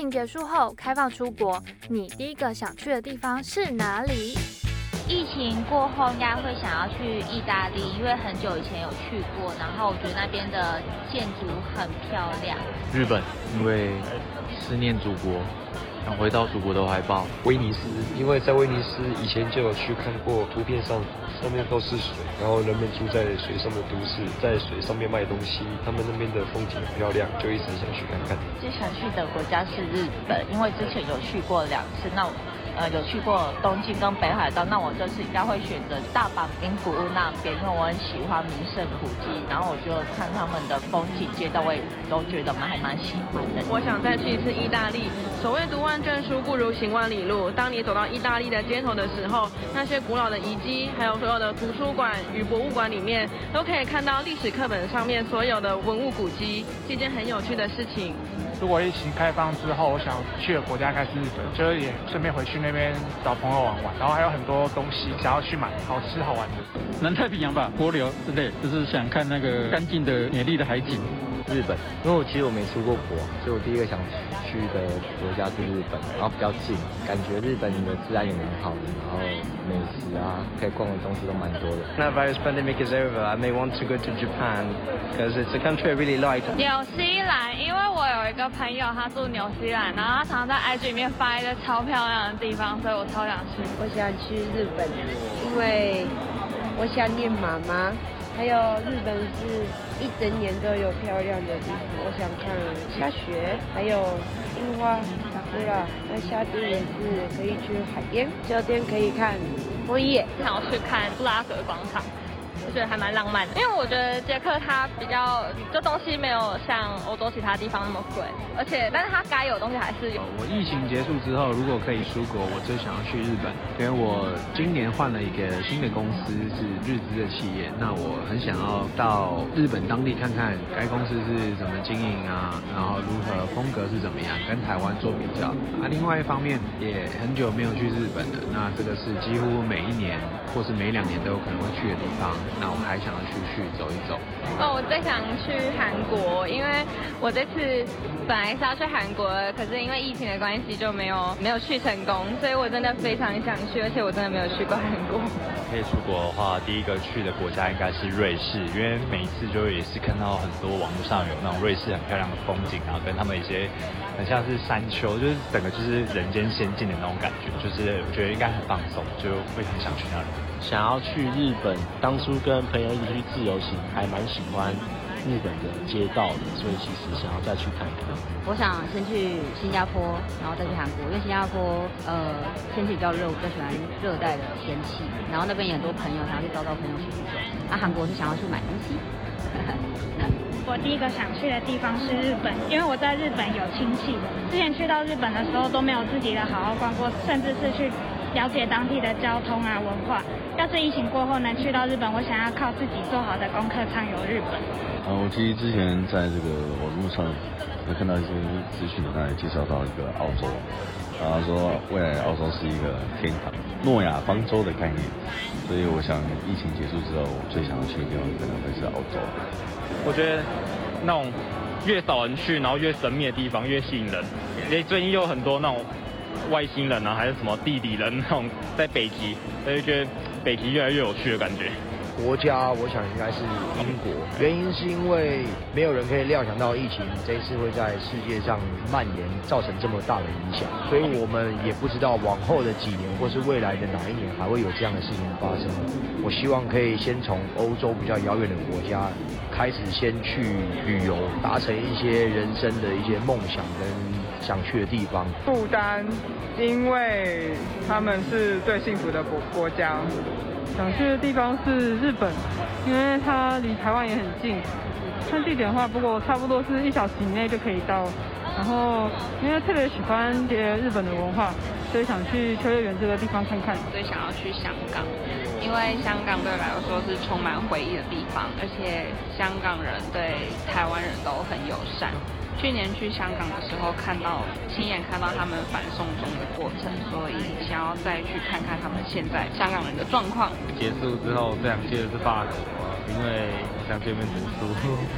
情结束后开放出国，你第一个想去的地方是哪里？疫情过后应该会想要去意大利，因为很久以前有去过，然后我觉得那边的建筑很漂亮。日本，因为思念祖国。想回到祖国的怀抱。威尼斯，因为在威尼斯以前就有去看过，图片上上面都是水，然后人们住在水上的都市，在水上面卖东西，他们那边的风景很漂亮，就一直想去看看。最想去的国家是日本，因为之前有去过两次。那我。呃，有去过东京跟北海道，那我这次应该会选择大阪名古屋那边，因为我很喜欢名胜古迹，然后我就看他们的风景街道，我也都觉得蛮还蛮喜欢的。我想再去一次意大利。所谓读万卷书，不如行万里路。当你走到意大利的街头的时候，那些古老的遗迹，还有所有的图书馆与博物馆里面，都可以看到历史课本上面所有的文物古迹，是一件很有趣的事情。如果疫情开放之后，我想去的国家应该是日本，就是也顺便回去那边找朋友玩玩，然后还有很多东西想要去买，好吃好玩的。南太平洋吧，帛琉之类，就是想看那个干净的、美丽的海景。日本，因为我其实我没出过国，所以我第一个想去的国家是日本，然后比较近，感觉日本的治安也蛮好的，然后美食啊，可以逛的东西都蛮多的。Now virus pandemic is over, I may want to go to Japan because it's a country I really like. 纽西兰，因为我有一个朋友他住纽西兰，然后他常常在 IG 里面发一个超漂亮的地方，所以我超想去。我想去日本，因为我想念妈妈。还有日本是一整年都有漂亮的地方，我想看下雪，还有樱花、对啦，那夏天也是可以去海边，秋天可以看枫叶，想要去看布拉格广场。觉得还蛮浪漫的，因为我觉得捷克它比较，这东西没有像欧洲其他地方那么贵，而且但是它该有的东西还是有。我疫情结束之后，如果可以出国，我最想要去日本，因为我今年换了一个新的公司，是日资的企业，那我很想要到日本当地看看该公司是怎么经营啊，然后如何风格是怎么样，跟台湾做比较。啊，另外一方面也很久没有去日本了，那这个是几乎每一年或是每两年都有可能会去的地方。那我还想要出去走一走。哦，我最想去韩国，因为我这次本来是要去韩国，可是因为疫情的关系就没有没有去成功，所以我真的非常想去，而且我真的没有去过韩国。可以出国的话，第一个去的国家应该是瑞士，因为每一次就也是看到很多网络上有那种瑞士很漂亮的风景，然后跟他们一些很像是山丘，就是整个就是人间仙境的那种感觉，就是我觉得应该很放松，就会很想去那里。想要去日本，当初跟朋友一起去自由行，还蛮喜欢日本的街道的，所以其实想要再去看看。我想先去新加坡，然后再去韩国，因为新加坡呃天气比较热，我比较喜欢热带的天气。然后那边也很多朋友，想要去找找朋友去旅游。那、啊、韩国是想要去买东西。我第一个想去的地方是日本，因为我在日本有亲戚。之前去到日本的时候都没有自己的好好逛过，甚至是去。了解当地的交通啊文化。要是疫情过后能去到日本，我想要靠自己做好的功课畅游日本。啊，我其实之前在这个网络上有看到一些资讯，他也介绍到一个澳洲，然后说未来澳洲是一个天堂，诺亚方舟的概念。所以我想疫情结束之后，我最想要去的地方可能会是澳洲。我觉得那种越少人去，然后越神秘的地方越吸引人。因为最近又有很多那种。外星人啊，还是什么地底人那种，在北极，所以觉得北极越来越有趣的感觉。国家，我想应该是英国，原因是因为没有人可以料想到疫情这一次会在世界上蔓延，造成这么大的影响，所以我们也不知道往后的几年或是未来的哪一年还会有这样的事情发生。我希望可以先从欧洲比较遥远的国家开始，先去旅游，达成一些人生的一些梦想跟。想去的地方，不丹，因为他们是最幸福的国国家。想去的地方是日本，因为它离台湾也很近。看地点的话，不过差不多是一小时以内就可以到。然后因为特别喜欢一些日本的文化，所以想去秋叶原这个地方看看。最想要去香港，因为香港对我来说是充满回忆的地方，而且香港人对台湾人都很友善。去年去香港的时候，看到亲眼看到他们反送中的过程，所以想要再去看看他们现在香港人的状况。结束之后，最想去的是法国，因为想这边读书。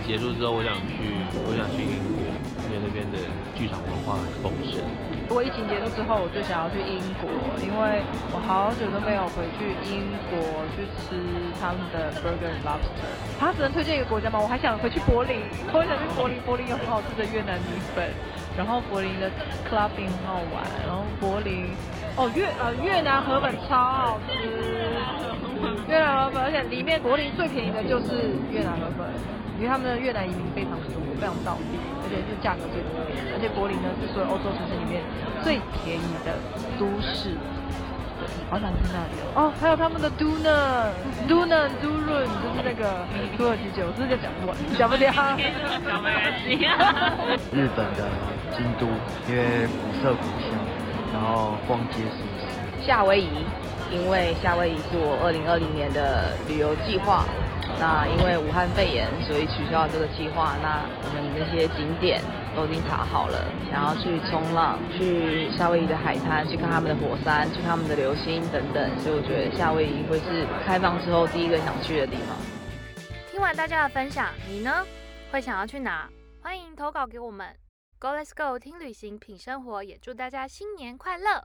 结束之后，我想去，我想去英国，因为那边的剧场文化很丰盛。如果疫情结束之后，我就想要去英国，因为我好久都没有回去英国去吃他们的 burger and lobster。他只能推荐一个国家吗？我还想回去柏林，我想去柏林，柏林有很好吃的越南米粉，然后柏林的 clubbing 很好玩，然后柏林哦越呃越南河粉超好吃，越南河粉，而且里面柏林最便宜的就是越南河粉，因为他们的越南移民非常多，非常到地。而且是价格最便宜，而且柏林呢是所有欧洲城市里面最便宜的都市。好想去那里哦。哦，还有他们的 Duna，Duna Durun，就是那个土耳其酒，是不是叫讲不完？讲不掉。讲没关系。日本的京都，因为古色古香，然后逛街舒适。夏威夷，因为夏威夷是我二零二零年的旅游计划。那因为武汉肺炎，所以取消了这个计划。那我们那些景点都已经查好了，想要去冲浪，去夏威夷的海滩，去看他们的火山，去他们的流星等等。所以我觉得夏威夷会是开放之后第一个想去的地方。听完大家的分享，你呢？会想要去哪？欢迎投稿给我们。Go Let's Go，听旅行，品生活，也祝大家新年快乐！